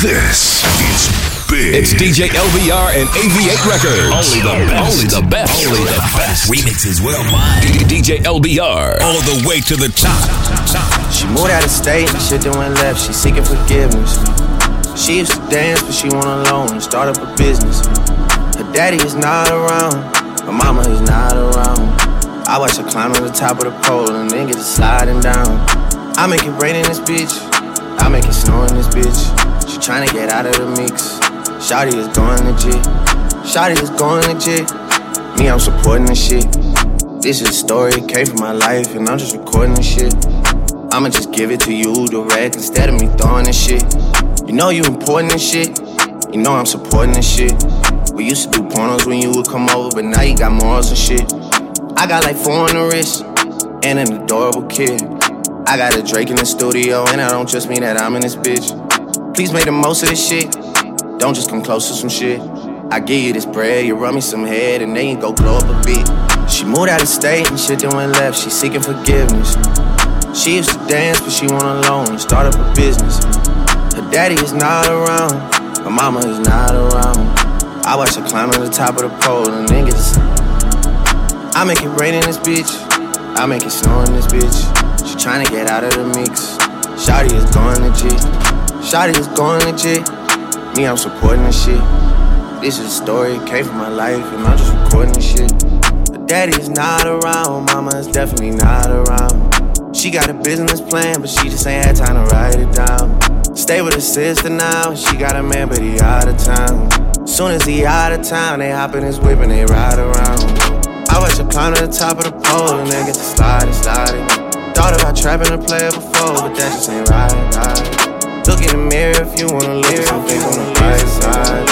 This is big. It's DJ LBR and AV8 Records. Only the best. Only the best. Only the best. Remixes worldwide. DJ LBR. All the way to the top. top. She moved out of state, shit done went left. She seeking forgiveness. She used to dance, but she went alone and start up a business. Her daddy is not around, her mama is not around. I watch her climb to the top of the pole and then get to sliding down. I make it rain in this bitch, I make it snow in this bitch. She tryna get out of the mix. Shotty is going legit. Shotty is going legit. Me, I'm supporting this shit. This is a story, came from my life, and I'm just recording this shit. I'ma just give it to you direct instead of me throwing this shit. You know you important and shit. You know I'm supporting this shit. We used to do pornos when you would come over, but now you got morals and shit. I got like four on the wrist and an adorable kid. I got a Drake in the studio, and I don't just mean that I'm in this bitch. Please make the most of this shit. Don't just come close to some shit. I give you this bread, you run me some head, and then you go glow up a bit. She moved out of state and shit then went left. She seeking forgiveness. She used to dance, but she went alone and start up a business. Her daddy is not around, her mama is not around. I watch her climb to the top of the pole and niggas. I make it rain in this bitch, I make it snow in this bitch. She tryna get out of the mix. Shotty is going legit, Shotty is going legit. Me, I'm supporting this shit. This is a story, it came from my life, and I'm just recording this shit. Her daddy is not around, mama's definitely not around. She got a business plan, but she just ain't had time to write it down. Stay with her sister now, she got a man, but he out of town. Soon as he out of town, they hop in his whip and they ride around. I watch her climb to the top of the pole and then get to sliding, sliding. Thought about trapping a player before, but that just ain't right, right. Look in the mirror if you wanna at some things on the right side.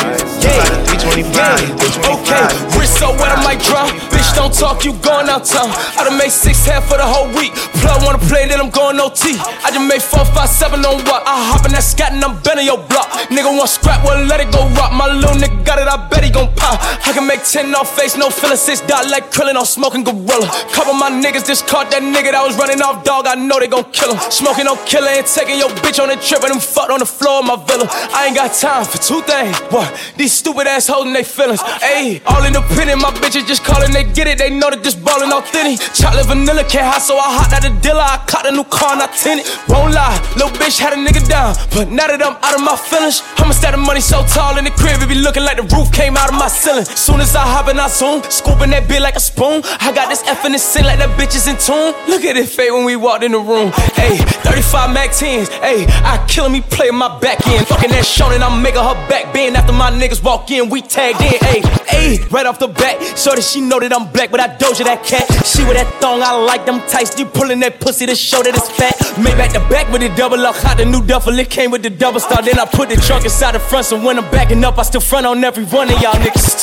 Yeah, 325, yeah, okay. Wrist so wet, I might drop. Don't talk, you going out town. I done made six half for the whole week. Plug wanna play, then I'm going OT. I just made four, five, seven on what? I hop in that scat and I'm bending your block. Nigga want scrap, well let it go rock. My little nigga got it, I bet he gon' pop. I can make ten off face, no feeling six dot like krillin' on smoking gorilla. Couple my niggas just caught that nigga that was running off dog. I know they gon' kill him. Smoking on killer and taking your bitch on a trip and them fucked on the floor of my villa. I ain't got time for two things. What? These stupid ass holding they feelings. Ayy, all independent, my bitches just calling, they get it. They know that this ballin' authentic. Chocolate vanilla can't hide, so I hot out the dealer. I caught a new car and I tint it. Won't lie, little bitch had a nigga down. But now that I'm out of my feelings, I'ma stack the money so tall in the crib, it be looking like the roof came out of my ceiling. Soon as I hop in, I zoom, scooping that bit like a spoon. I got this F in the sin like that bitch is in tune. Look at it fade when we walked in the room. Ayy, 35 Mac 10s. Ayy, I killing me playing my back end. Fucking that short and I'm making her back bend after my niggas walk in. We tagged in. Ayy, ayy, right off the bat, so that she know that I'm black, but I doja that cat. She with that thong, I like them tights. You pulling that pussy to show that it's fat. Made back the back with the double up, hot the new duffel. It came with the double star. Then I put the trunk inside the front, so when I'm backing up, I still front on every one of y'all niggas.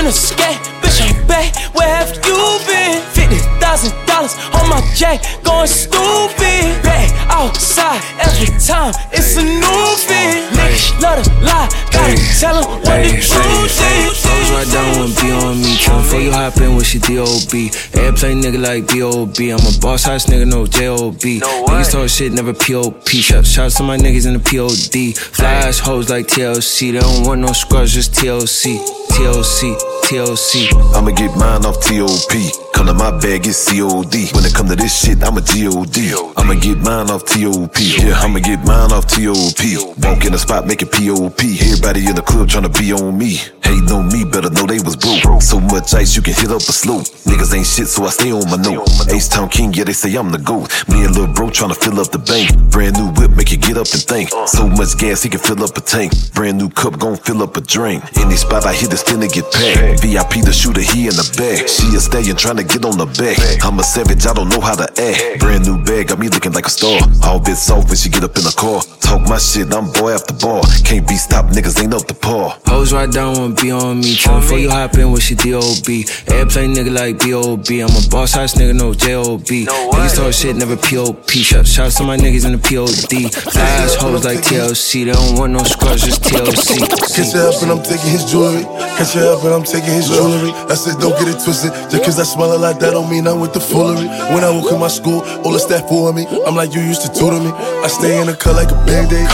A scat, bitch, I'm back. Where have you been? Fifty thousand dollars on my jack, going stupid. Back outside every time, it's a new fit. Niggas love to lie, gotta tell 'em what the truth is. Goes right down when be on me. Tryna before you hop in, wish you D.O.B. Airplane nigga like B.O.B. I'm a boss house nigga, no J.O.B. Niggas talk shit, never P.O.P. Shout, shout to my niggas in the P.O.D. Flash hoes like TLC. They don't want no scrubs, just TLC. TLC. TLC. I'ma get mine off TOP. Come to my bag, it's COD. When it come to this shit, I'm a GOD. I'ma get mine off TOP. Yeah, I'ma get mine off TOP. Walk in the spot, make it POP. Everybody in the club tryna be on me. Hating on me, better know they was broke. So much ice, you can hit up a slope. Niggas ain't shit, so I stay on my note. Ace Town King, yeah, they say I'm the GOAT. Me and Lil Bro tryna fill up the bank. Brand new whip, make you get up and think. So much gas, he can fill up a tank. Brand new cup, gon' fill up a drink. Any spot I hit, it's finna get packed. VIP the shooter, he in the back. She is a stallion tryna get on the back. I'm a savage, I don't know how to act. Brand new bag, got me looking like a star. All bit soft when she get up in the car. Talk my shit, I'm boy after bar. Can't be stopped, niggas ain't up to par. Hoes right down when be on me. Tryna before you hop in, wish you D.O.B. Airplane nigga like B.O.B. I'm a boss house nigga, no J.O.B. Niggas talk shit, never P.O.P. Shout, shout to my niggas in the P.O.D. Fly ass hoes like TLC. They don't want no scrubs, just TLC. Catch her up and I'm taking his jewelry. Catch her up and I'm taking his jewelry. I said, don't get it twisted. Just cause I smell it like that don't mean I'm with the foolery. When I walk in my school, all the staff for me. I'm like, you used to tutor me. I stay in the cut like a band-aid.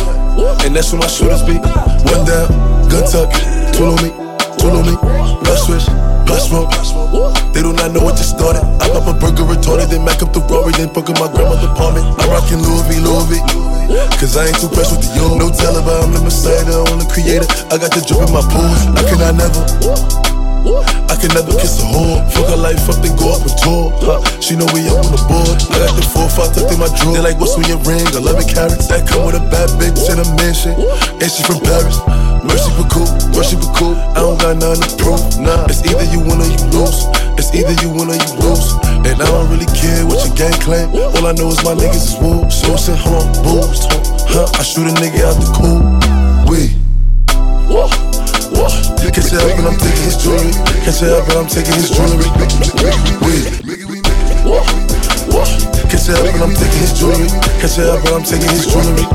and that's where my shooters be. One down, gun tuck, tool on me, tool on me, blood switch, blood smoke. They do not know what just started. I pop a burger retorted, then mac up the Rory, then book in my grandmother's apartment. I'm rocking Louis V, Louis V. Cause I ain't too pressed with the yo. No Taliban, I'm the messiah, the only creator. I got the drip in my pool. I cannot never. I can never kiss a whore. Fuck her life up, then go up and tour. Huh. She know we up on the board. I got the four, five tucked in my drawer. They like, what's on your ring? 11 carats. That come with a bad bitch in a mansion. And she from Paris. Mercy for cool, mercy for cool. I don't got nothing to prove. Nah, it's either you win or you lose. It's either you win or you lose. And I don't really care what your gang claim. All I know is my niggas is wolves. So send home booze. Huh, I shoot a nigga out the cool. We. Catch it up and I'm taking his jewelry. Catch it up and I'm taking his jewelry. Wait. Catch it up and I'm taking his jewelry. Catch it up and I'm taking his jewelry.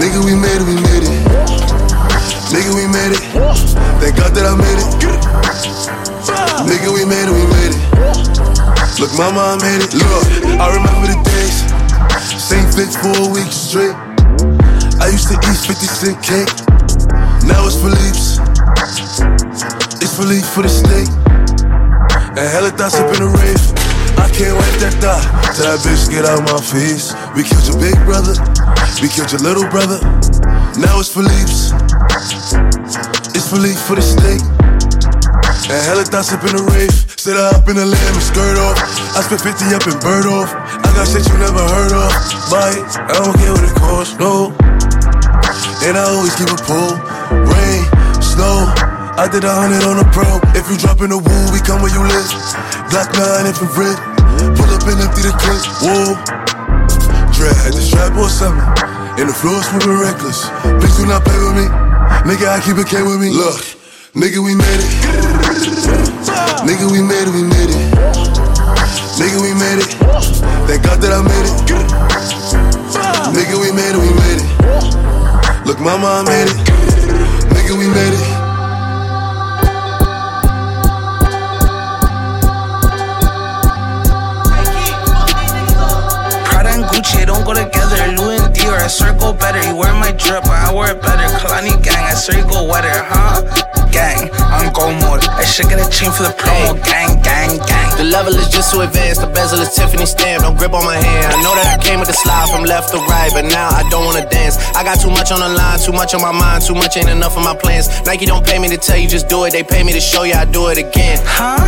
Nigga, we made it, we made it. Nigga, we made it. Thank God that I made it. Nigga, we made it, we made it. Look, mama, I made it. Look, I remember the days. Same fix for a week straight. I used to eat 50 cent cake. Now it's Philippe's. It's Philippe for the steak. And hella thoughts up in the rave. I can't wait that thought till that bitch get out my face. We killed your big brother. We killed your little brother. Now it's Philippe's. For the steak. And hella thoughts up in the rave. Sit up in the lamb and skirt off. I spent 50 up in bird off. I got shit you never heard of. It, I don't care what it costs, no. And I always keep a pull. Rain, snow. I did a hundred on a pro. If you drop in the woo, we come where you live. Black 9 infrared. Pull up and empty the clip. Whoa. Dread had the strap or something. And the floor moving reckless. Please do not play with me. Nigga, I keep it K with me. Look, nigga, we made it. Nigga, we made it, we made it. Nigga, we made it. Thank God that I made it. Nigga, we made it, we made it. Look, mama, I made it. Nigga, we made it. Louis and Dior, I swear better. You wear my drip, but I wear it better. Kalani gang, I swear you go wetter, huh? Gang, I'm go mode. I should get a chain for the promo. Gang, gang, gang. The level is just too advanced. The bezel is Tiffany stamp. Don't grip on my hand. I know that I came with the slide from left to right, but now I don't wanna dance. I got too much on the line, too much on my mind, too much ain't enough of my plans. Nike don't pay me to tell you just do it. They pay me to show you I do it again. Huh?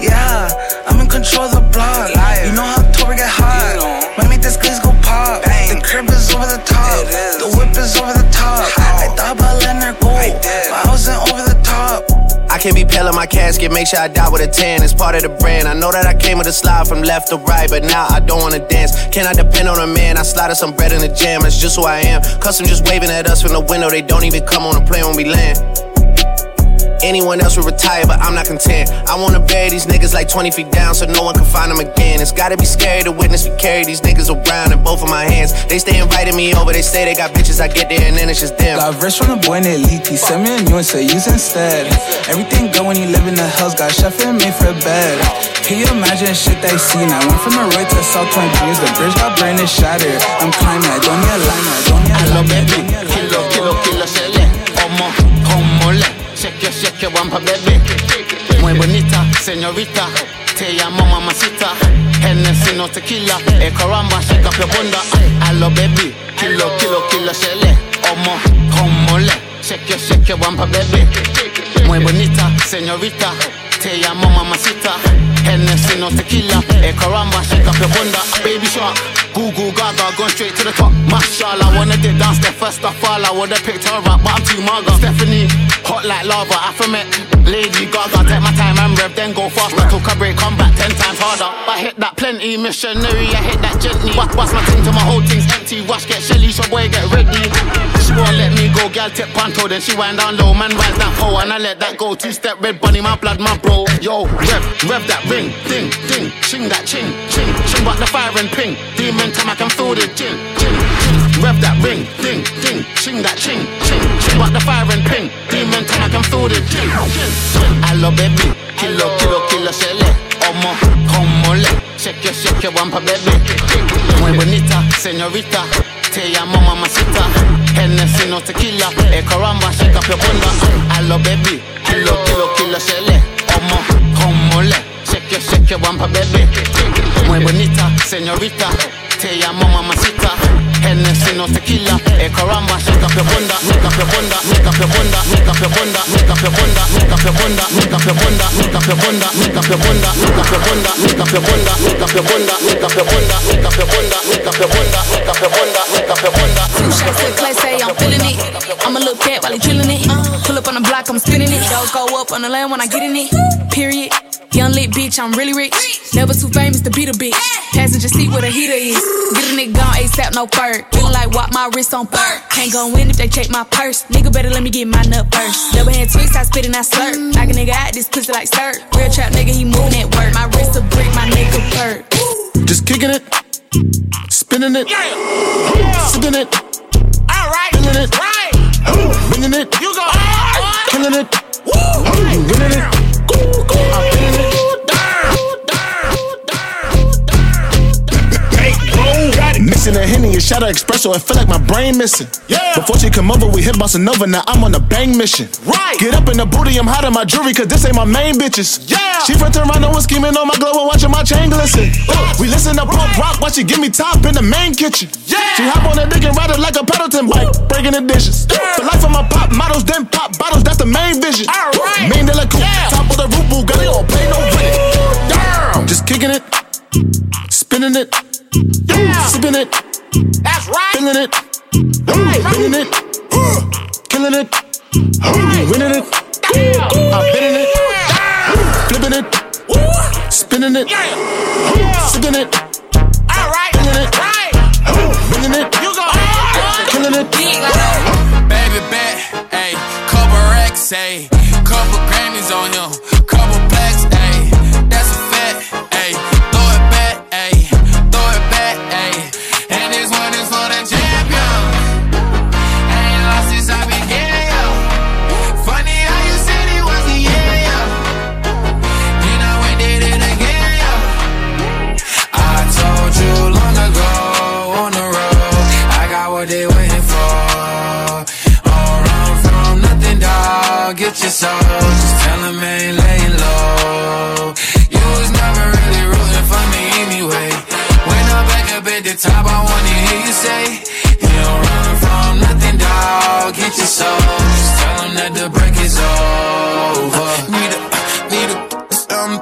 Yeah, I'm in control of the block. You know how October get hot. Might make this glaze go pop. The crib is over the top. The whip is over the top. I thought about letting her go, but I wasn't over the top. I can't be pale in my casket, make sure I die with a tan. It's part of the brand. I know that I came with a slide from left to right, but now I don't wanna dance. Can I depend on a man? I slide some bread in the jam, that's just who I am. Custom just waving at us from the window, they don't even come on the plane when we land. Anyone else would retire, but I'm not content. I wanna bury these niggas like 20 feet down so no one can find them again. It's gotta be scary to witness me carry these niggas around in both of my hands. They stay inviting me over, they say they got bitches, I get there and then it's just them. Got rich from the boy named Leaky. Send me a new and say use instead. Everything good when you live in the hills. Got chef and made for bed. Can you imagine shit they seen? I went from a road to South Point Dreams. The bridge got brain is shattered. I'm climbing, I don't need a line, I don't need a Hello line. baby, kilo kilo kilo sele, como como le, shake your bumper baby, muy bonita señorita, te llamo mamacita, Hennessy no tequila, eh caramba shake up your bunda, hello baby, kilo kilo kilo sele, como como le, shake your shake your bumper baby, muy bonita señorita, te llamo mamacita, Hennessy no tequila, eh caramba shake up your bunda, baby shark. Google Gaga, going straight to the top. Mashallah, wanna did dance the first of all. I would've picked her up, but I'm too maga. Stephanie, hot like lava, Afromet. Lady Gaga, take my time and rev, then go faster. Took a break, come back ten times harder. I hit that plenty, missionary, I hit that gently. Bust, my thing till my whole thing's empty. Wash, get Shelly, your boy, get ready. She won't let go go, tip panto, then she wind down low, man rise down oh, and I let that go. Two step red bunny, my blood, my bro. Yo, rev, rev that ring, ding, ding, ching that ching, ching, ching, but the fire and ping. Demon time I can feel the gin, gin, gin. Rev that ring, ding, ding, ching that ching, ching, ching, but the fire and ping. Demon time I can feel the gin, gin, gin. Hello baby, kilo, kilo, kilo, shele, omo, como le, shake your, shake your one baby. Muy bonita, señorita. Te llamo mamacita Hennessy no tequila Eh caramba, shake up your bunda Hello baby Kilo, kilo, kilo, shele Omo, como le Shake your, shake your bumper baby Muy bonita, señorita Te llamo mamacita Hennessy no tequila Eh caramba, shake up your bunda Make up your bunda, make up your bunda Make up your bunda, make up your bunda Make up your bunda, make up your bunda Make up your bunda, make up your bunda Make up your bunda, make up your bunda Make up your bunda, make up your bunda Make up your bunda, make up your bunda Make up your bunda, make up your bunda Two shots to the clay, say I'm feeling it I'ma look cat while he drilling it Pull up on the block, I'm spinning it Those go up on the land when I get in it Period Young lit bitch, I'm really rich. Never too famous to beat a bitch. Passenger seat where the heater is. Get a nigga gone ASAP, no fur. Feeling like walk my wrist on fur. Can't go in if they check my purse. Nigga better let me get mine up first. Double hand twist, I spit and I slurp. Knock a nigga out, this pussy like stir. Real trap nigga, he moving that work. My wrist a brick, my nigga perk. Just kicking it, spinning it, Yeah. sipping it, Alright, feeling it, right. bringing it, You go hard, killing it, Woo! winning it. Mixing a henny and shot of espresso, it feel like my brain missing. Yeah. Before she come over, we hit bossa nova. Now I'm on a bang mission. Right. Get up in the booty, I'm hiding my jewelry, cause this ain't my main bitches. Yeah. She from Toronto and scheming on my glow and watching my chain glisten. We listen to punk rock while she give me top in the main kitchen. Yeah. She hop on that dick and ride it like a Peloton bike, breaking the dishes. Yeah. The life of my pop models, then pop bottles, that's the main vision. All right. Main de la coupe, Yeah. top of the roof, Bugatti, don't play no. Damn. Just kicking it, spinning it, Yeah. sipping it, Killing it. Killing it. Killing it. Winning it. I'm been in it. Flipping it. Spinning it. Sipping it. Alright. Killing it. Winning it. Killing it. Baby bet. Hey, Cobra X. Hey. Soul. Just tell them ain't laying low. You was never really rooting for me anyway. When I'm back up at the top, I wanna hear you say, You don't run from nothing, dog. Get your soul. Just tell them that the break is over. Need a, need a, um,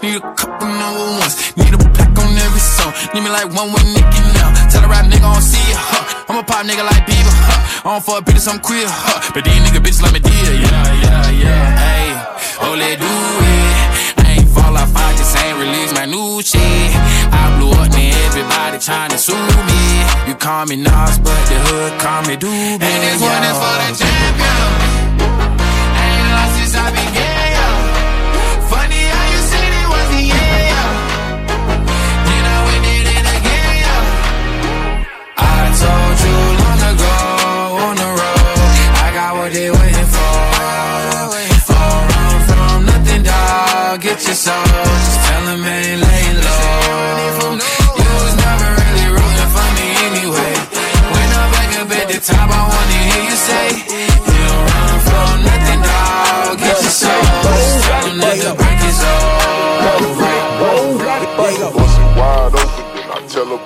need a couple number ones. Need a plaque on every song. Need me like one with Nicky now. Tell a rap nigga I don't see ya, huh. A pop nigga like Bieber, huh. I don't fuck I'm queer, huh. But these nigga bitches like me dear, yeah, yeah, yeah. Hey, oh, let do it. I ain't fall off, I just ain't release my new shit. I blew up, man, everybody tryna sue me. You call me Nas, but the hood call me Doobie. And this one is for the champion. I Ain't lost since I began,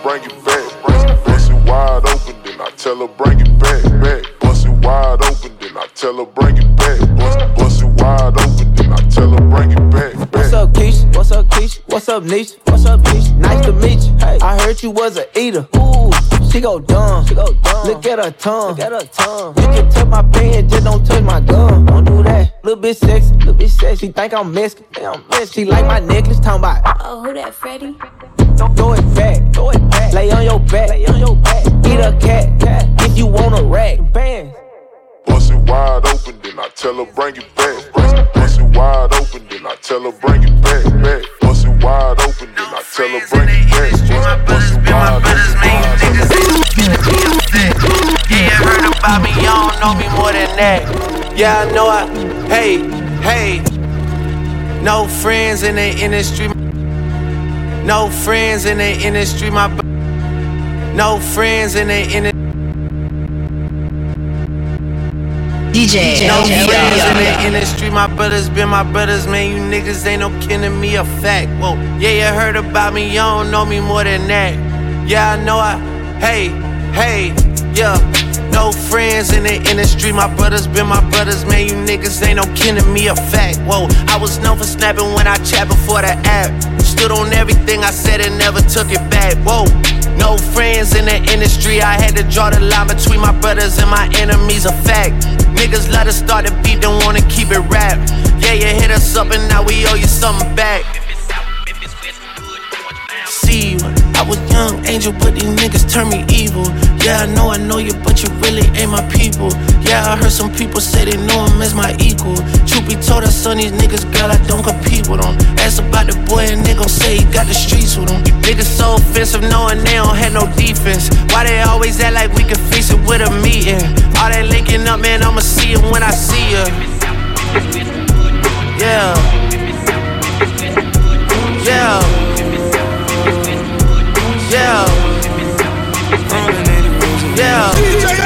bring it back. Bust it wide open, then I tell her bring it back. Back. Bust it wide open, then I tell her bring it back. Bust, bust it wide open, then I tell her bring it back. back. What's up, Keisha? What's up, Keisha? What's up, Nisha? What's up, Nisha? Nice to meet you. Hey, I heard you was a eater. Ooh, she go dumb. She go dumb. Look at her tongue. Look at her tongue. You can touch my pen, just don't touch my gum. Don't do that. Little bit sexy, little bit sexy. She think I'm Mexican. Think I'm Mexican. She like my necklace, talking about. Oh, who that, Freddie? Throw it back, throw it back. Lay on your back, lay on your back. Eat a cat, cat. If you want a rack, bands. tell her bring it back. Bust it wide open, then I tell her bring it back, back. Bust it wide open, then I tell her bring it back. Bust it wide open. Yeah, heard about me, you don't know me more than that. Yeah, I know I. Hey, hey. No friends in the industry. No friends in the industry, my. No friends in the industry. DJ. No friends in the industry, my brothers been my brothers, man. You niggas ain't no kin to me, a fact. Whoa, yeah, you heard about me, you don't know me more than that. Yeah, I know I. Hey, hey, yeah. No friends in the industry, my brothers been my brothers, man. You niggas ain't no kin to me, a fact. Whoa, I was known for snapping when I chat before the app. Stood on everything I said and never took it back. Whoa. No friends in the industry, I had to draw the line between my brothers and my enemies, a fact. Niggas let us start the beat, don't wanna keep it rap. Yeah, you hit us up and now we owe you something back. See you, was young angel, but these niggas turn me evil. Yeah, I know I know you, but you really ain't my people. Yeah, I heard some people say they know him as my equal. Truth be told, I son these niggas, girl, I don't compete with them. Ask about the boy and they gon' say he got the streets with him. Niggas so offensive, knowing they don't have no defense. Why they always act like we can fix it with a meeting? All that linking up, man, I'ma see him when I see ya. Yeah. Yeah. Yeah. Yeah.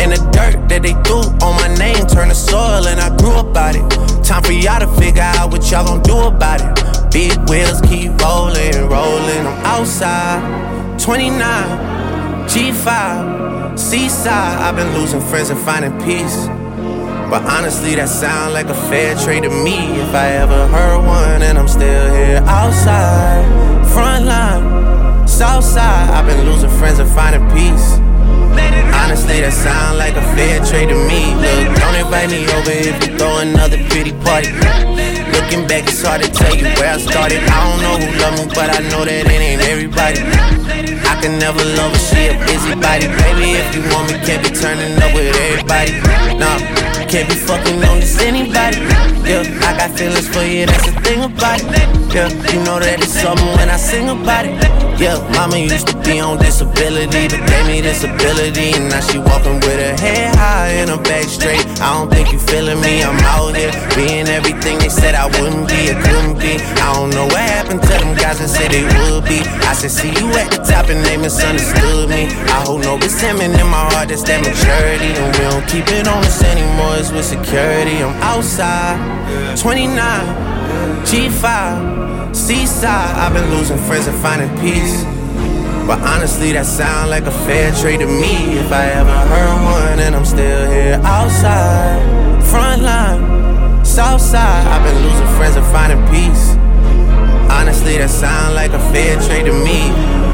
And the dirt that they threw on my name turned to soil, and I grew up out it. Time for y'all to figure out what y'all gon' do about it. Big wheels keep rolling, rolling. I'm outside, 29, G5, Seaside. I've been losing friends and finding peace. But honestly, that sound like a fair trade to me. If I ever heard one, and I'm still here outside, front line, south side. I've been losing friends and finding peace. Invite me over if you throw another pretty party. Looking back, it's hard to tell you where I started. I don't know who love me, but I know that it ain't everybody. I can never love her, she a busybody. Baby, if you want me, can't be turning up with everybody. Nah, can't be fucking on just anybody. Yeah, I got feelings for you, that's the thing about it. Yeah, you know that it's something when I sing about it. Yeah, mama used to be on disability, but gave me this ability. And now she walking with her head high and her back straight. I don't think you feeling me, I'm out here being everything they said I wouldn't be, it couldn't be. I don't know what happened to them guys that said they would be. I said, see you at the top and they misunderstood me. I hold no resentment in my heart, that's that maturity. And we don't keep it on us anymore, with security. I'm outside, 29, G5, Seaside. I've been losing friends and finding peace. But honestly, that sound like a fair trade to me. If I ever heard one, and I'm still here outside, front line, south side. I've been losing friends and finding peace. Honestly, that sound like a fair trade to me.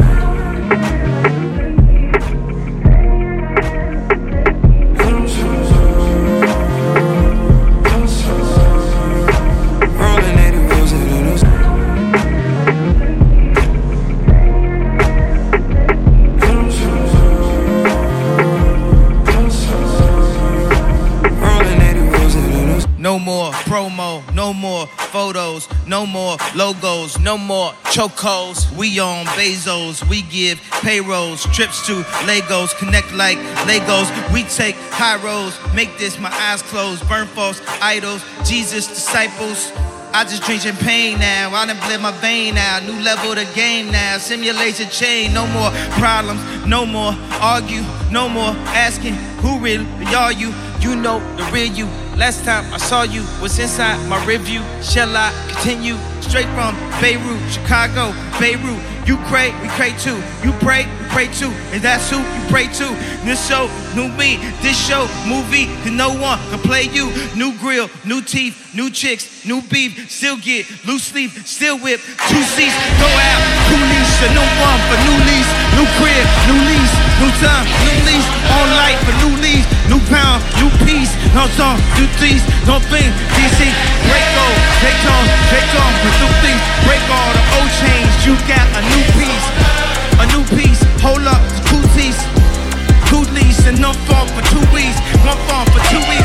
Promo, no more photos, no more logos, no more chocos. We on Bezos, we give payrolls, trips to Lagos, connect like Legos. We take high roads, make this my eyes closed, burn false idols, Jesus disciples. I just drink champagne now. I done bled my vein now. New level the game now. Simulation chain. No more problems. No more argue. No more asking who really are you. You know the real you. Last time I saw you was inside my review. Shall I continue straight from Beirut, Chicago, Beirut? You pray, we pray too. You pray, pray to. And that's who you pray to. This show, new me. This show, movie, cause no one can play you. New grill, new teeth, new chicks, new beef. Still get loose sleeve, still whip. Two seats, go out. New lease, a new one for new lease. New crib, new lease, new time, new lease. On life for new lease. New pound, new piece. No song, new things, no thing. DC, break all, take on, take on. With new things, break all the old chains. You got a new piece, a new piece. Hold up, two teeth. Two lease and no fall for two weeks. One fall for two weeks.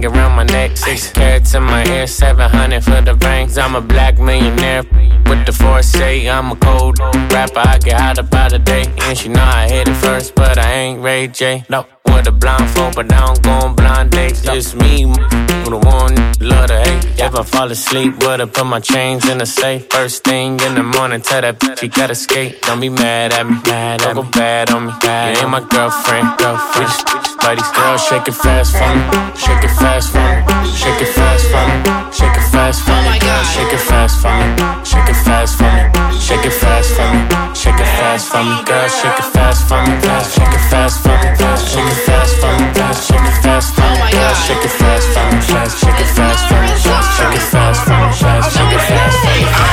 Hanging around my neck. Six carats in my ear, seven hundred for the rings. I'm a black millionaire with the foresight. I'm a cold rapper, I get hot about a day. And she know I hit it first, but I ain't Ray J. No, with a blindfold, but I don't go on blind dates. Just me, the one love to hate. If I fall asleep, would I put my chains in the safe? First thing in the morning, tell that bitch she gotta skate. Don't be mad at me, mad don't go bad on me. You ain't my girlfriend, girlfriend. We just, we just buddies, girl, shake it fast for me, shake it fast for me, shake it fast for me, shake it fast for me, shake it fast for me, shake it fast for me, shake it fast for me, shake it fast for me, girl, shake it fast for me, fast, shake it fast for me, fast, shake it fast for me, fast, shake it fast for me, girl, shake it fast for me, fast, shake it fast for me, fast, shake it fast for me, fast, shake it fast for me.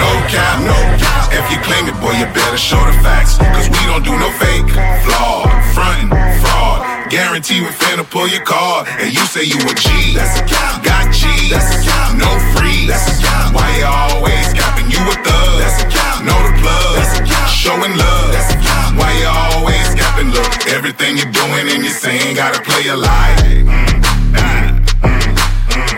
No cap, no cap. If you claim it, boy, you better show the facts. Cause we don't do no fake, flawed, frontin', fraud. Guarantee we finna pull your card. And you say you a G. That's a cap. Got G. That's a cap. No free. That's a cap. Why you always capping? You a thug. That's a cap. Know the plug. That's a cap. Showing love. That's a cap. Why you always capping? Look, everything you're doing and you're saying gotta play a lie. Mm, mm.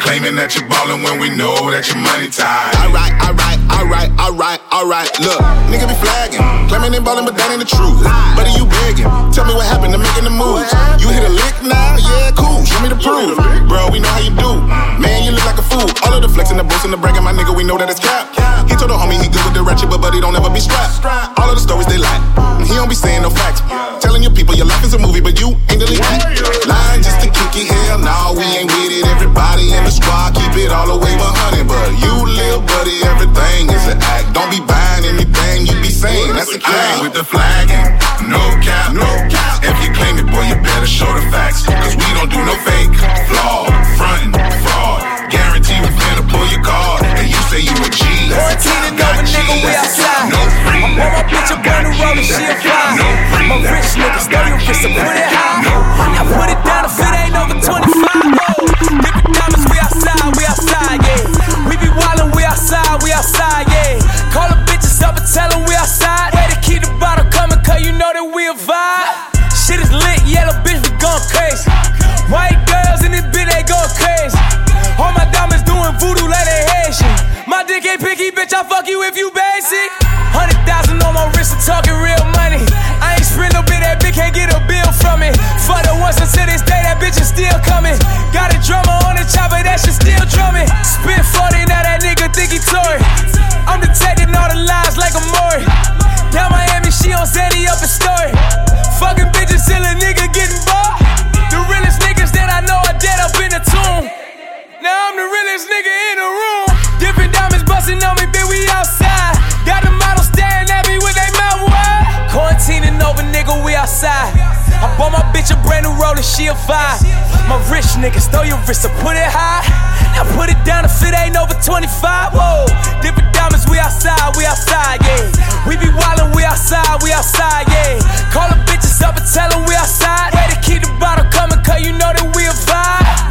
Claiming that you're ballin' when we know that your money tied. Alright, alright, alright, alright, alright. Look, nigga be flagging, claiming they ballin', but that ain't the truth. Buddy, you begging, tell me what happened to making the moves. You hit a lick now, yeah, cool. Show me the proof, bro. We know how you do. Man, you look like a fool. All of the flexing, the boasting, the bragging, my nigga, we know that it's cap. He told the homie he good with the ratchet, but buddy don't ever be strapped. All of the stories they lie, he don't be saying no facts. Telling your people your life is a movie, but you ain't really act. Lying just to kick it, hell, nah, we ain't with it all the way 100, but you, little buddy, everything is an act. Don't be buying anything you be saying. That's a Gang with the flagging, no cap, no cap. If you claim it, boy, you better show the facts. Cause we don't do no fake, flawed, frontin', fraud. Guarantee we finna pull your card. And you say you a G. Quarantine Got over, G. nigga, we outside. No free. I want my bitch up on the road and she a fly. No free. My rich nigga, stay your wrist and put it high. I put it down if it ain't over 25. You bought my bitch a brand new roller, she a five. My rich niggas, throw your wrist up, put it high. Now put it down if it ain't over 25. Whoa, different diamonds, we outside, we outside, yeah. We be wildin', we outside, we outside, yeah. Call the bitches up and tell them we outside. Way to keep the bottle coming, cause you know that we a vibe.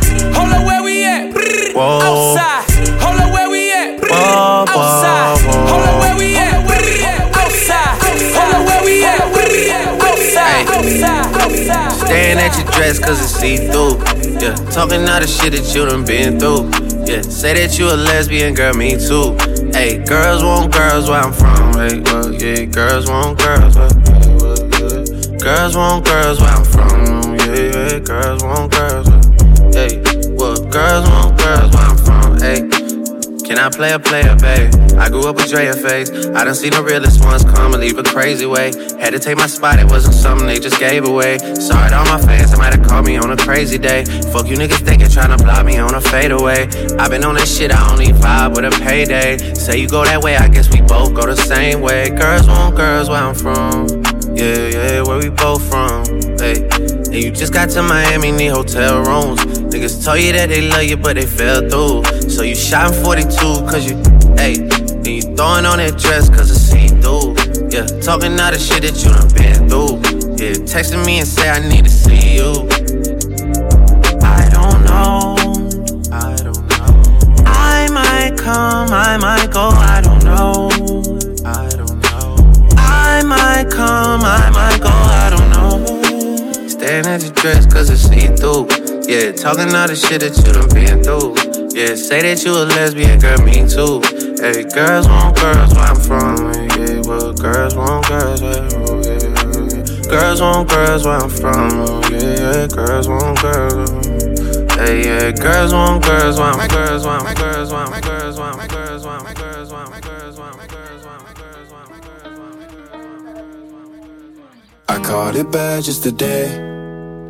Dress cause it's see through. Yeah, talking all the shit that you done been through. Yeah, say that you a lesbian, girl, me too. Hey, girls want girls where I'm from. Hey, well, yeah, girls want girls. Where, hey, well, yeah. Girls want girls where I'm from. Yeah, yeah, girls want girls. I play a player, babe? I grew up with Drea face. I done seen the realest ones come and leave a crazy way. Had to take my spot, it wasn't something they just gave away. Sorry to all my fans, they might have called me on a crazy day. Fuck you niggas thinking trying to block me on a fadeaway. i been on that shit, I only vibe with a payday. Say you go that way, I guess we both go the same way. Girls want girls where I'm from. Yeah, yeah, where we both from. Hey, and you just got to Miami, need hotel rooms. Niggas told you that they love you, but they fell through. So you shot in 42, cause you, hey, and you throwing on that dress, cause it's see through. Yeah, talking all the shit that you done been through. Yeah, texting me and say I need to see you. I don't know, I don't know. I might come, I might go, I don't know. I don't know. I might come, I might go, I don't know. Staring at your dress cause it's see through. Yeah, talking all the shit that you done been through. Yeah, say that you a lesbian, girl, me too. Hey, girls want girls where I'm from. Yeah, well, girls want girls where oh, yeah, yeah. Girls want girls where I'm from. Oh, yeah, yeah, girls want girls. Hey, yeah, girls want girls where I'm girls where I'm girls where I'm girls where I'm girls where I'm girls where I'm girls where I'm girls where I'm girls where I caught it bad just today.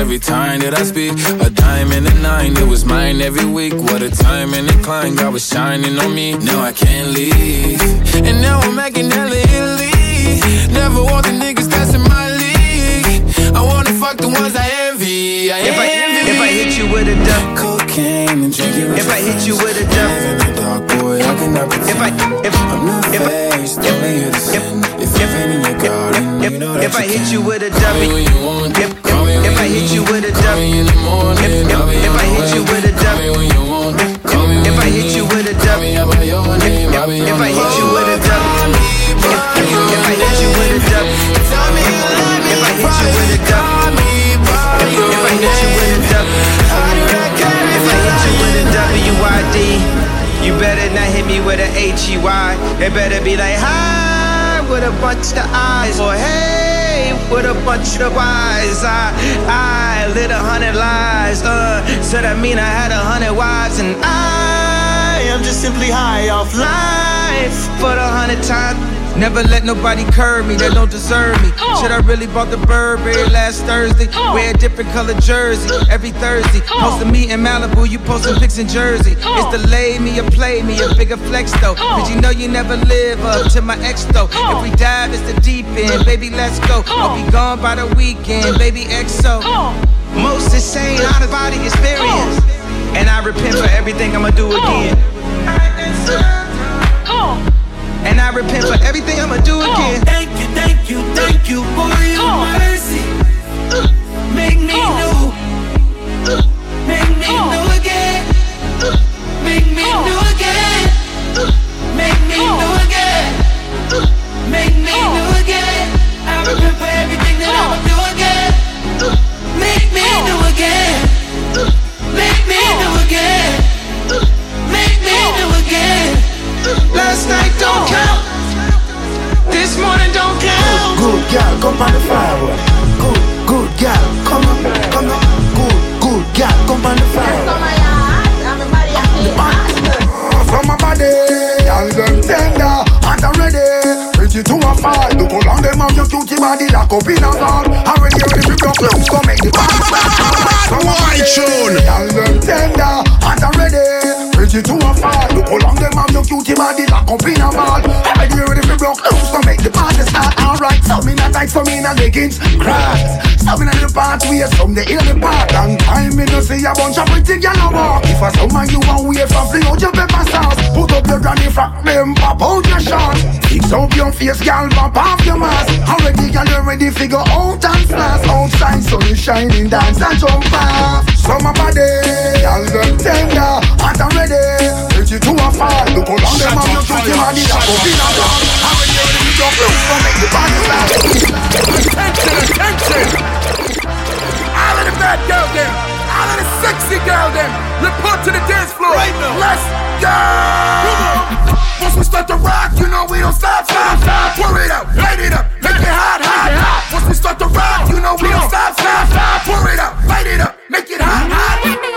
every time that I speak. A dime and a nine, it was mine every week. What a time and a climb, God was shining on me. Now I can't leave. And now I'm making hella Italy. Never want the niggas that's in my league. I wanna fuck the ones I envy. I If I if I hit you with a duck, Cocaine and drinking with if I hit you with a duck, Live in the dark, boy, I cannot pretend. if I if I'm not if I faced, only here to sin. If ain't in your garden, you know that if I you hit you with a Call me W, when you want. if hit you with a dub, in the morning. If, if, if I hit you with a dub, if I hit you with a dub, if I hit you with a dub, if I hit you with a dub, if I hit you with a dub. If I hit you with if I hit you with a W-I-D, you better not hit me with a H-E-Y. It better be like, hi, with a bunch of eyes, or hey with a bunch of eyes. I I lit a hundred lies. Uh, so that mean I had a hundred wives and I am just simply high off life. But a hundred times Never let nobody curb me that don't deserve me. Oh. Should I really bought the Burberry last Thursday? Oh. Wear a different color jersey every Thursday. Oh. Posting me in Malibu, you posting pics in Jersey. It's the lay me or play me, a bigger flex though. Cause you know you never live up to my ex though. If we dive, it's the deep end, baby, let's go. I'll be gone by the weekend, baby, XO. Most insane out of body experience. And I repent for everything I'ma do again. And I repent for everything I'ma do again. Thank you, thank you, thank you for your mercy. Make me new. Make me new again. Make me new again. Make me new again. Make me new again. I repent for everything that I'ma do again. Last night don't count. This morning don't count. Good girl, come on the firewood. Good, good girl, come on, come on. Good, good girl, come on the firewood. From my body, y'all them tender and I'm ready. Pretty to a fight. Look how long them have your cutie body lock up in a van. Already ready to block loose, so make the body start. From my body, y'all them tender and I'm ready. Pretty to a fight. Look how long them have your cutie body lock up in a ball. I Already ready to block loose, so make the party start. Alright, some in a tight, some in a leggings, cracks. Some in the part way, some they in the park. Long time me no see a bunch of pretty gyal a walk. If a summer you want wait for fling out your pepper sauce, put up your granny frock, them pop out your shorts. Fix up your face, gyal, pop off your mask. Already gyal you ready figure out and flash. Outside sun is shining, dance and jump off. Summer body, gyal them tender, hot and ready. Pretty to a fall, look how long them have your cutie body that go in a block. Already ready to jump loose, so make the body start. Attention, attention! All of the bad girl them, all of the sexy girl them, report to the dance floor. Right now. Let's go! Once we start to rock, you know we don't stop, stop, stop. Pour it up, light it up, make it hot, hot. Once we start to rock, you know we don't stop, stop, stop. Pour it up, light it up, make it hot, hot.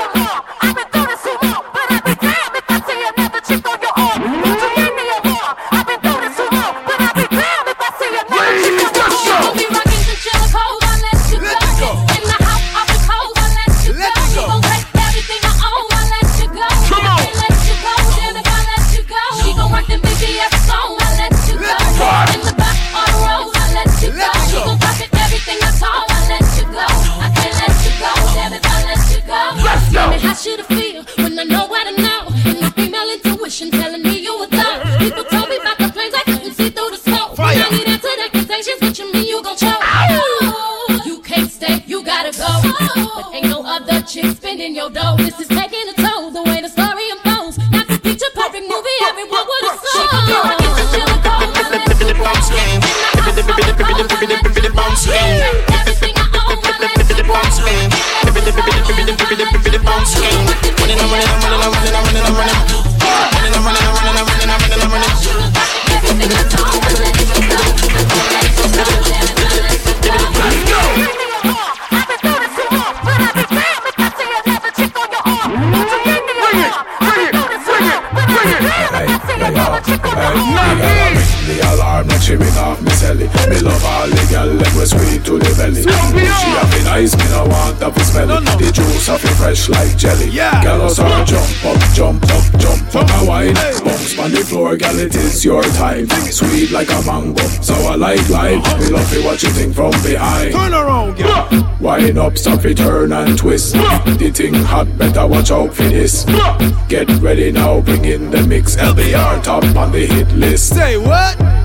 The juice of it fresh like jelly. Gal us all jump up, jump up, jump up. A wine. Bounce on the floor, gal it is your time. Sweet like a mango, so I like life. Uh-huh. Me love it what you think from behind Turn around, gal. Wind up, stop it, turn and twist. Uh. The thing hot, better watch out for this. Uh. Get ready now, bring in the mix. LBR top on the hit list. Say what?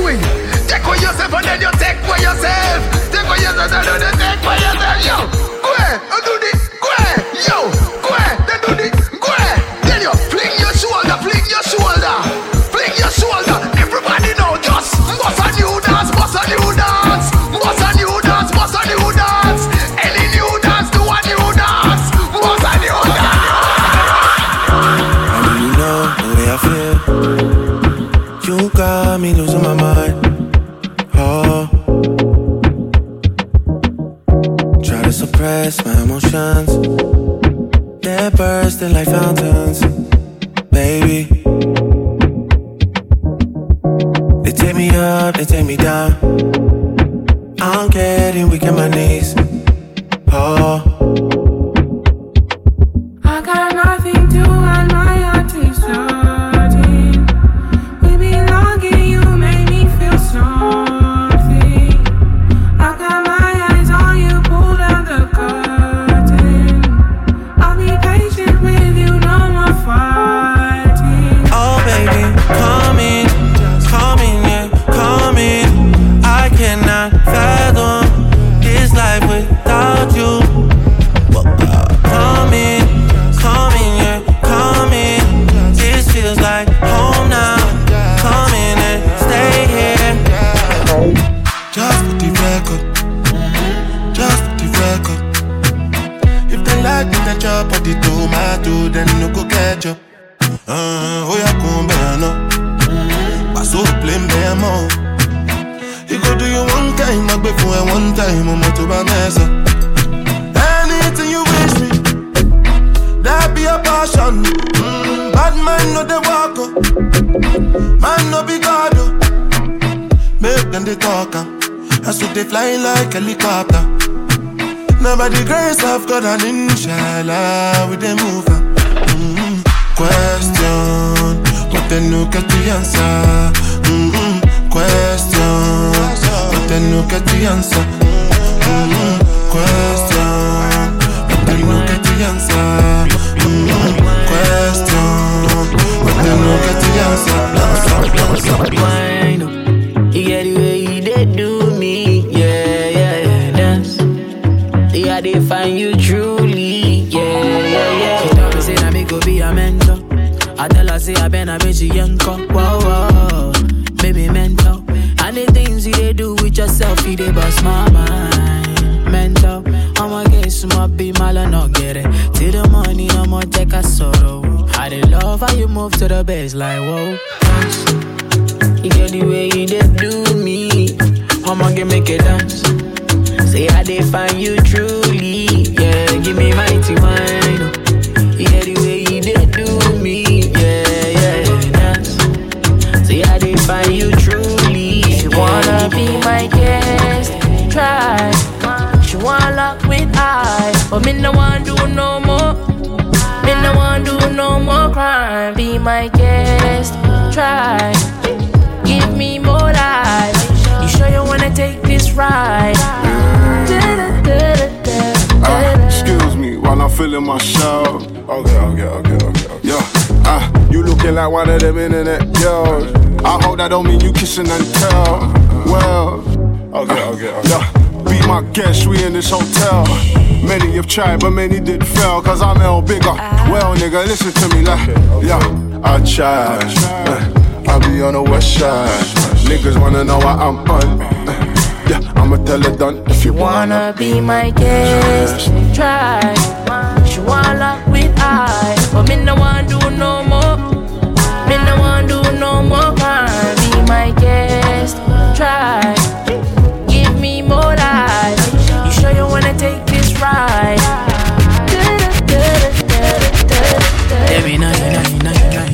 swing. Take away yourself and then you take away yourself. Take away yourself and then you take away yourself. Yo. caution. Mm, bad man no they walk up. Man no be God. Oh. Make them they talk. I so they fly like helicopter. Now by the grace of God and inshallah we they move up. Mm, question, but they no get the answer. Mm, question, but they no get the answer. Mm, question, but they no get the answer. Mm, Question, but then no get the answer. You get the way you do me. Yeah, yeah, they find you truly. Yeah, yeah, yeah. Me go be a mentor. I tell her say I been a. Baby mentor. And the things they do with yourself, you they bust my mind. Mental. Up, be mal and not get it. Till the money, I'ma take a sorrow. I they love how you move to the bass like whoa. You get the way you did do me. I'ma get make it dance. Say I they find you truly. Yeah, give me mighty wine. You get the way you did do me. Yeah, yeah, dance. Say I they find you truly. If you wanna be my guest, try. Wanna lock with I, but me no want do no more. Me no want do no more crime. Be my guest, try. Give me more life. You sure you wanna take this ride? Ah, excuse me while I'm feeling my show. Okay, okay, okay, okay. okay. Yeah, ah, you looking like one of them internet girls. I hope that don't mean you kissing and tell. Well, okay, okay, okay. Yeah, be my guest, we in this hotel. Many have tried, but many did fail, cause I'm L bigger. Well, nigga, listen to me, like, yeah, I tried. Uh, I be on the west side. Niggas wanna know why I'm on. Uh, yeah, I'ma tell her done if you wanna. Be my guest, try. She wanna with I, but me no want do no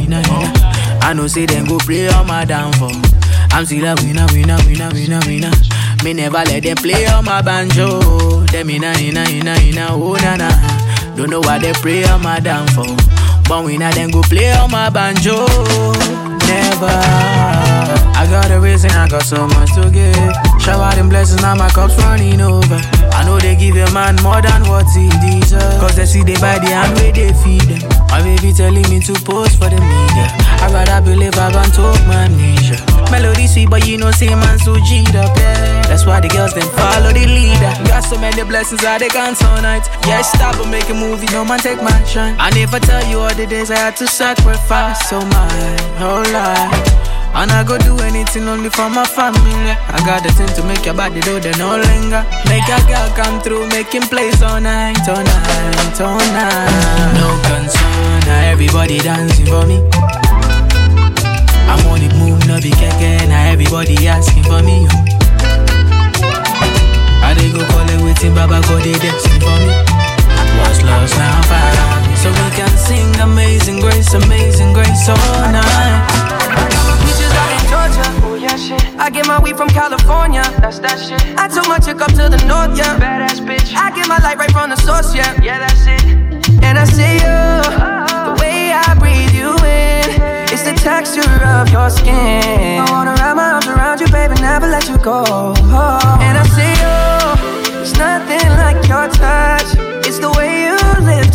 inna. I know say them go play on my downfall. I'm still a winner, winner, winner, winner, winner. Me never let them play on my banjo. Them inna, inna, inna, inna, oh na na. Don't know why they play on my downfall. But when I then go play on my banjo. Never. I got a reason, I got so much to give. Shower them blessings, now my cup's running over. I they give a man more than what he deserves. Cause they see they buy the hand where they feed them. My baby telling me to post for the media. I rather believe I can talk my amnesia. Melody sweet, but you know, say man so G'd up, yeah. That's why the girls then follow the leader. Got so many blessings that they can't all night. Yeah, stop and make a movie, no man take my shine. I never tell you all the days I had to sacrifice so my whole life. And I go do anything only for my family. I got the thing to make your body do the no linger. Make a girl come through, making plays all night, all night, all night. No concern, now everybody dancing for me. I'm on the move, no be keke, now everybody asking for me. I they go call it waiting, Baba go they dancing for me. What's lost now found, so we can sing Amazing Grace, Amazing Grace all night. Shit. I get my weed from California. That's that shit. I took my chick up to the north, yeah. Badass bitch. I get my light right from the source, yeah. Yeah, that's it. And I see you, the way I breathe you in. It's the texture of your skin. I wanna wrap my arms around you, baby, never let you go. And I see you, it's nothing like your touch. It's the way you up.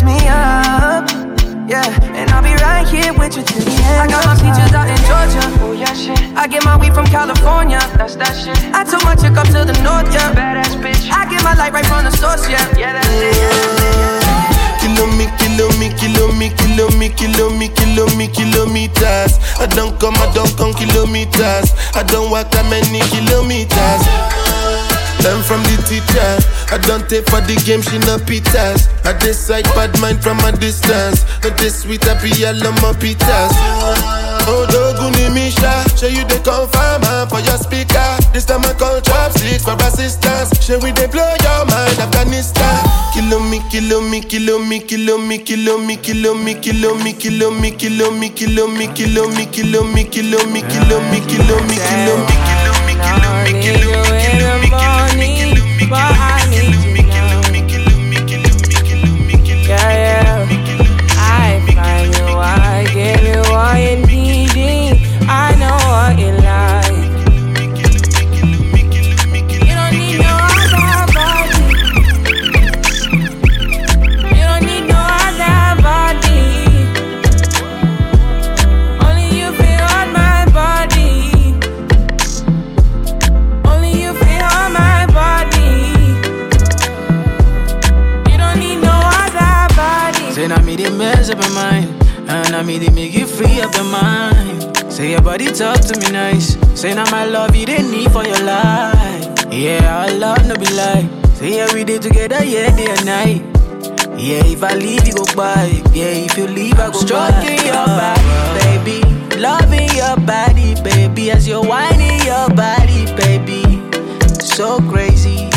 Yeah, and I'll be right here with you till the end. I got my peaches out in Georgia. Oh yeah, shit. I get my weed from California. That's that shit. I took my chick up to the north, yeah. Badass bitch. I get my light right from the source, yeah. Yeah, that's it. Yeah, that's it. Kilo me, kilo me, kilo me, kilo me, kilo me, kilo me, kilometers. I don't come, I don't come kilometers. I don't walk that many kilometers. Learn from the teacher. I don't take for the game, she no pitas. I decide bad mind from a distance. But this sweet, I be all on my pitas. Oh, Doguni Misha, show you the confirm for your speaker. This time I call trap chopsticks for assistance. Show we they blow your mind, Afghanistan. Kilo me, kilo me, kilo me, kilo me, kilo me, kilo me, kilo me, kilo me, kilo me, kilo me, kilo me, kilo me, kilo me, kilo me, kilo me, kilo me, kilo me, kilo me, Need you in the morning, but I up your mind, and now me they make you free up your mind. Say your body talk to me nice. Say now my love you they need for your life. Yeah, our love no be lie. Say yeah we day together, yeah day and night. Yeah, if I leave you go by. Yeah, if you leave I go Stroking by. your body, baby. Loving your body, baby. As you're whining your body, baby. So crazy.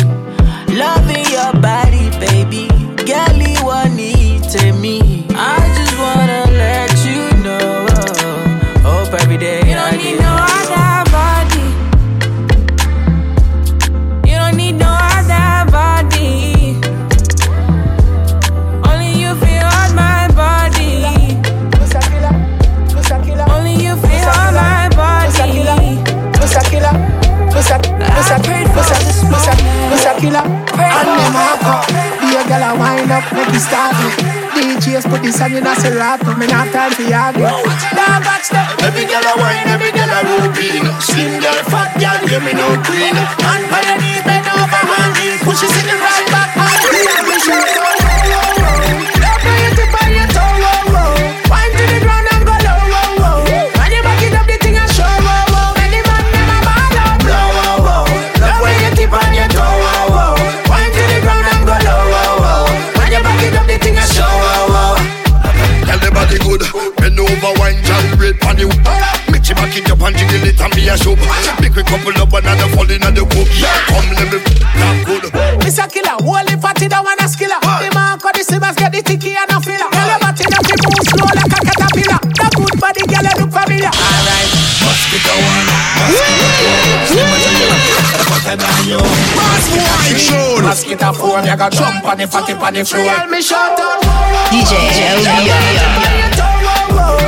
Loving your body, baby. Girl, you want me. I And them a go Be a girl a wind up, make it start DJs put this on you, that's a rap Me not time for argue Now watch that Every girl a wine, every girl a routine. Slim girl, fat girl, give me no green. And by your knees, bend over lean Push it in the right back. And let Bend over, wine, gyrate on you. Make you back it up and jiggle it and be a show. Make we couple up another fall in the coop. Come let me that good. Miss a killer, holy fatty down and a skiller. The man cut the simmers, get the ticky and a filler. Your body up, it move slow like a caterpillar. The good body, girl, look familiar. Alright. Mosquito one, mosquito Mosquito four, me I got jump on the fatty on the floor. Girl, me shut down. DJ Wind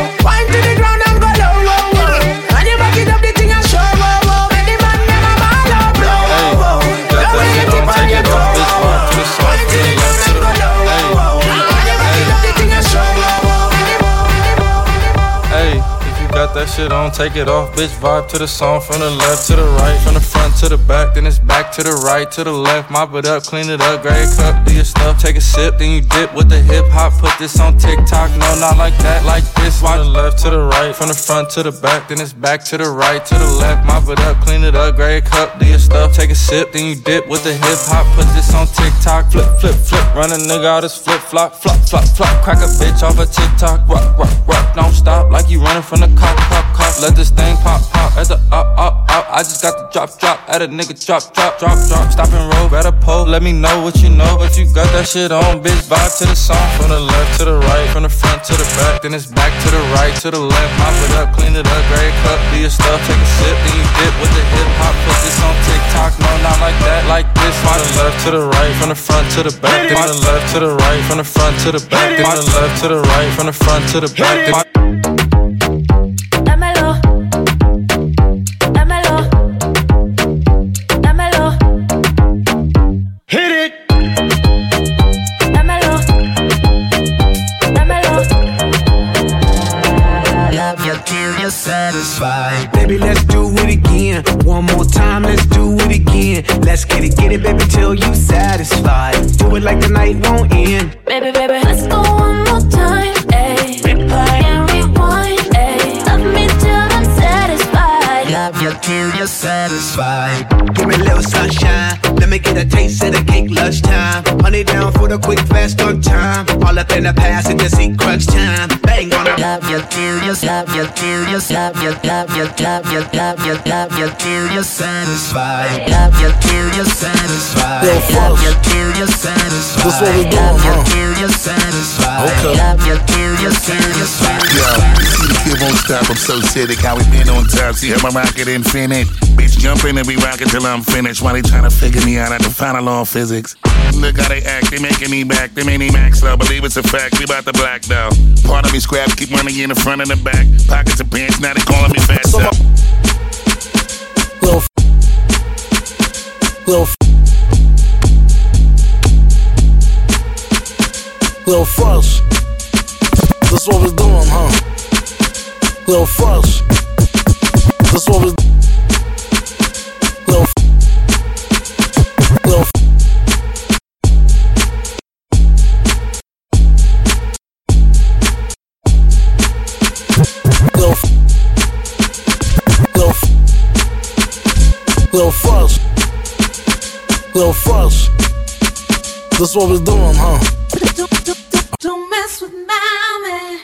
take it off. Bitch, vibe to the song from the left to the right, from the front to the back, then it's back to the right to the left. Mop it up, clean it up, grab cup, do your stuff, take a sip, then you dip with the hip hop. Put this on TikTok, no, not like that, like this. From the left to the right, from the front to the back, then it's back to the right to the left. Mop it up, clean it up, grab cup, do your stuff, take a sip, then you dip with the hip hop. Put this on TikTok, flip, flip, flip, run a nigga out his flip flop, flop, flop, flop, crack a bitch off a TikTok, rock, rock, rock, don't stop like you running from the cop, cop, cop. Let this thing pop, pop at the up, up, up. I just got the drop, drop at a nigga drop, drop, drop, drop. Stop and roll, grab a pole, let me know what you know. But you got that shit on, bitch. Vibe to the song from the left to the right, from the front to the back, then it's back to the right to the left. Mop it up, clean it up, grab cup, do your stuff, take a sip, then you dip with the hip hop. Put this on TikTok, no, not like that, like this. From the left to the right, from the front to the back, then the left to the right, from the front to the back, then the left to the right, from the front to the back. One more time, let's do it again. Let's get it, get it, baby, till you satisfied. Do it like the night won't end. Baby, baby, let's go one more time. Ayy. Replay and rewind. Ayy. Love me till I'm satisfied. Love you till you're satisfied. Give me a little sunshine. Let me get a taste of the cake lunchtime. Honey down for the quick, fast on time. All up in the past and just see crunch time. On it. Love you till you, love you till you, love you, love you, love you, love you, love you till you're satisfied. Love you till you're satisfied. Love you till you're satisfied. This what we doing, you huh? till you're satisfied. Okay. Love you till you're satisfied. Yo, you see the kid won't stop. I'm so sick. How we been on top? See how my rocket in infinite. Bitch, jump in and be rockin' till I'm finished. While they tryna figure me out at the final law of physics. Look how they act, they making me back. They made me max up, believe it's a fact. We bout to black though. Part of me scrap, keep money in the front and the back. Pockets of pants, now they calling me fat. So, Little, little, little fresh. That's what we're doing, huh? Little fresh. That's what we're. Little. Little, little fresh. Little fresh. That's what we're doing, huh? Don't don't, don't mess with mommy.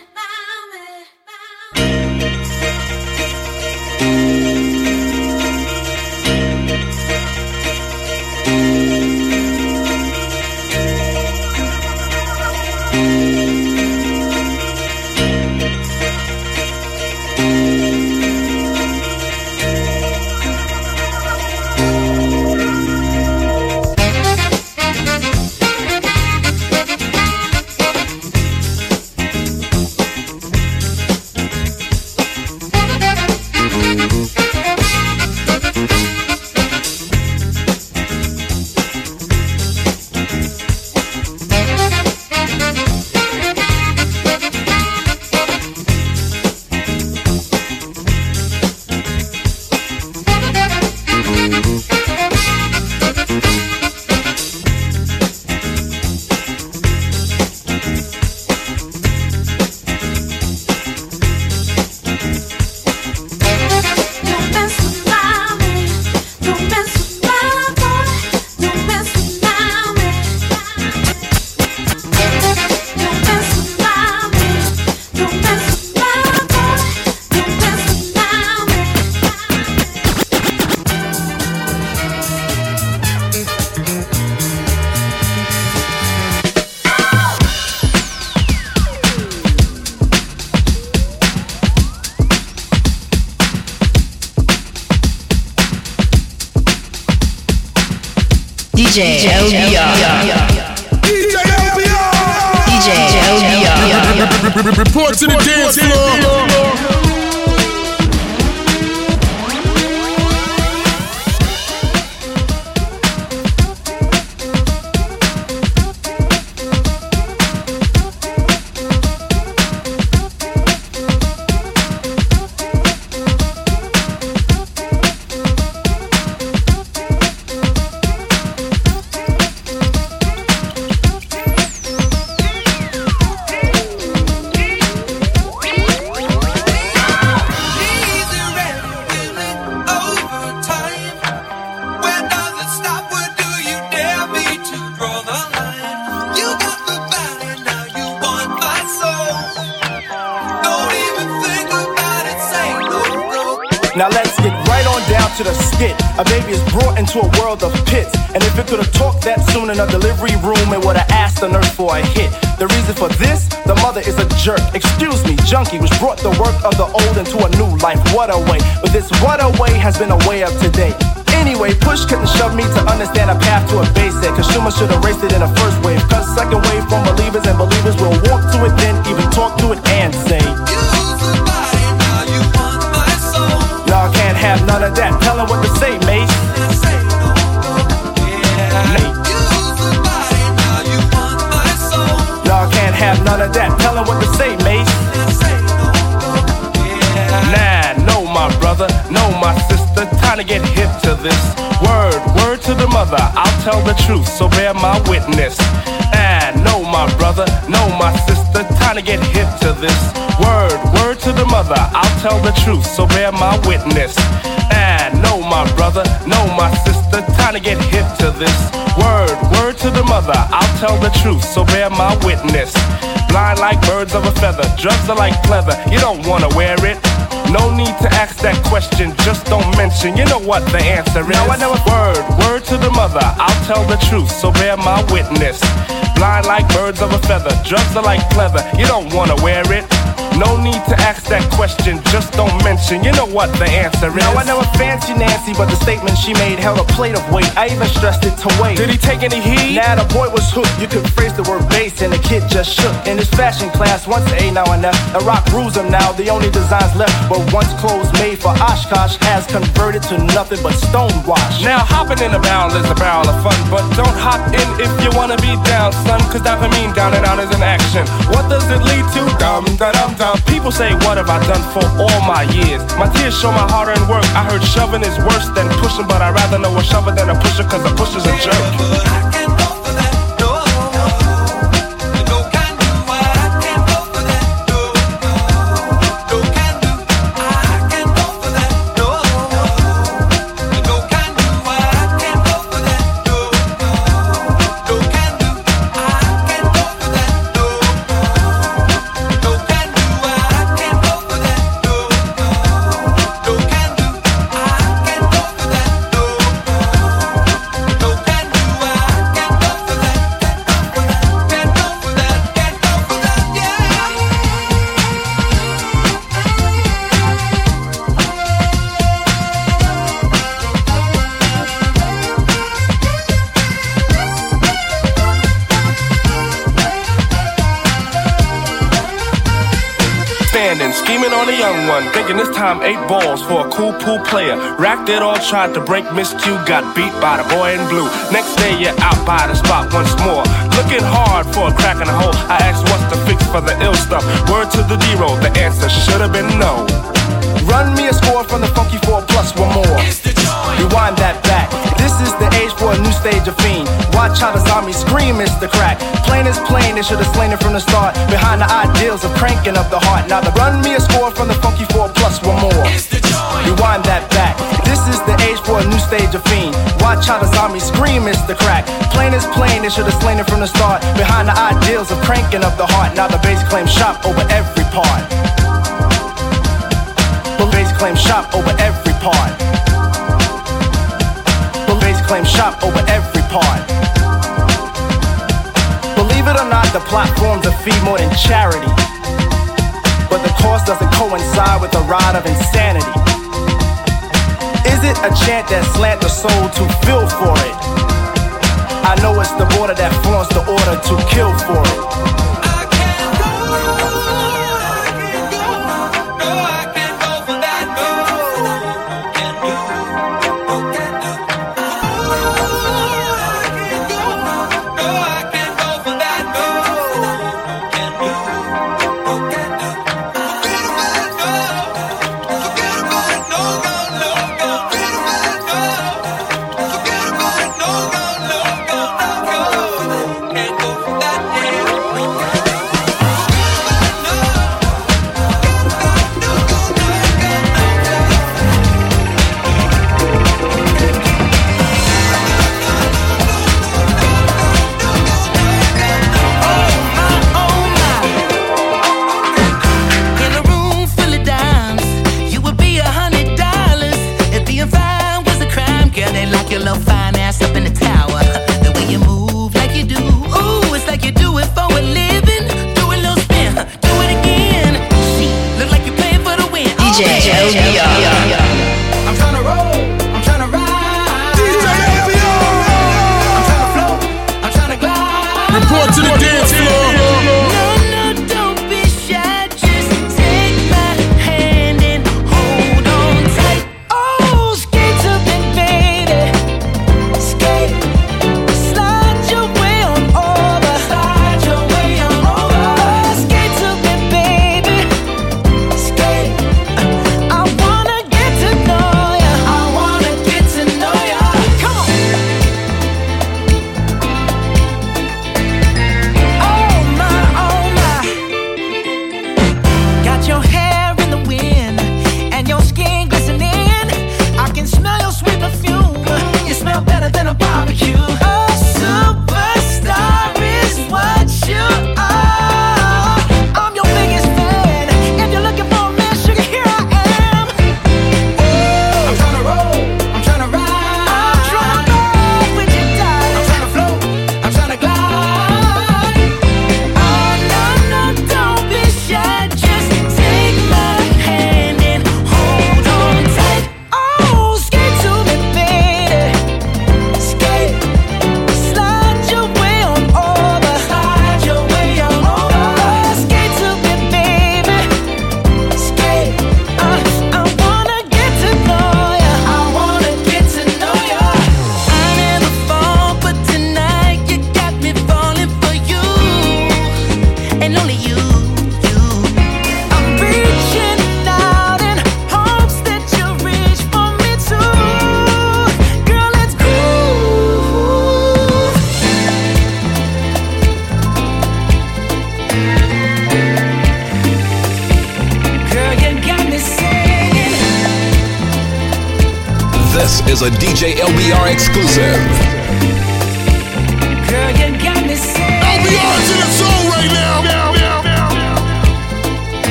Don't Report to the dance floor. Into a world of pits. And if it could have talked that soon in a delivery room, it would have asked the nurse for a hit. The reason for this, the mother is a jerk. Excuse me, junkie, which brought the work of the old into a new life. What a way. But this what a way has been a way of today. Anyway, push couldn't shove me to understand a path to a basic. Consumers should have raced it in the first wave. Cause second wave from believers and believers will walk to it, then even talk to it and say. Y'all can't have none of that. Tell Tell 'em what to say, mate. Have none of that. Tell 'em what to say, mate. Nah, no, my brother, no, my sister. Time to get hip to this. Word, word to the mother. I'll tell the truth, so bear my witness. Ah, no, my brother, no, my sister. Time to get hip to this. Word, word to the mother. I'll tell the truth, so bear my witness. My brother, no, my sister. Time to get hip to this. Word, word to the mother. I'll tell the truth, so bear my witness. Blind like birds of a feather, drugs are like pleather. You don't wanna wear it. No need to ask that question, just don't mention. You know what the answer is. Now I know a word, word to the mother. I'll tell the truth, so bear my witness. Blind like birds of a feather, drugs are like pleather. You don't wanna wear it. No need to ask that question, just don't mention. You know what the answer is. Now I never fancy Nancy, but the statement she made held a plate of weight. I even stressed it to wait. Did he take any heat? Nah, the boy was hooked. You could phrase the word base, and the kid just shook. In his fashion class, once A now and F. The rock rules him now. The only designs left were once clothes made for Oshkosh has converted to nothing but stonewash. Now hopping in a barrel is a barrel of fun, but don't hop in if you wanna be down, son. Cause that mean down and out is an action. What does it lead to? Dum da dum dum. People say, What have I done for all my years? My tears show my hard earned work. I heard shoving is worse than pushing, but I'd rather know a shover than a pusher, cause a pusher's a jerk. Young one, thinking this time eight balls for a cool pool player. Racked it all, tried to break Miss Q, got beat by the boy in blue. Next day you're out by the spot once more, looking hard for a crack in the hole. I asked what's the fix for the ill stuff. Word to the D roll, the answer should have been no. Run me a score from the Funky 4 plus one more. Rewind that is the age for a new stage of fiend. Watch how the zombies scream, it's the crack. Plain is plain, they should have slain it from the start. Behind the ideals of cranking up the heart. Now the run me a score from the Funky 4 plus one more. Rewind that back. This is the age for a new stage of fiend. Watch how the zombies scream, it's the crack. Plain is plain, they should have slain it from the start. Behind the ideals of cranking up the heart. Now the bass claim shop over every part. The bass claim shop over every part. Claim shop over every part. Believe it or not, the platform's a fee more than charity. But the cost doesn't coincide with the ride of insanity. Is it a chant that slant the soul to feel for it? I know it's the border that flaunts the order to kill for it.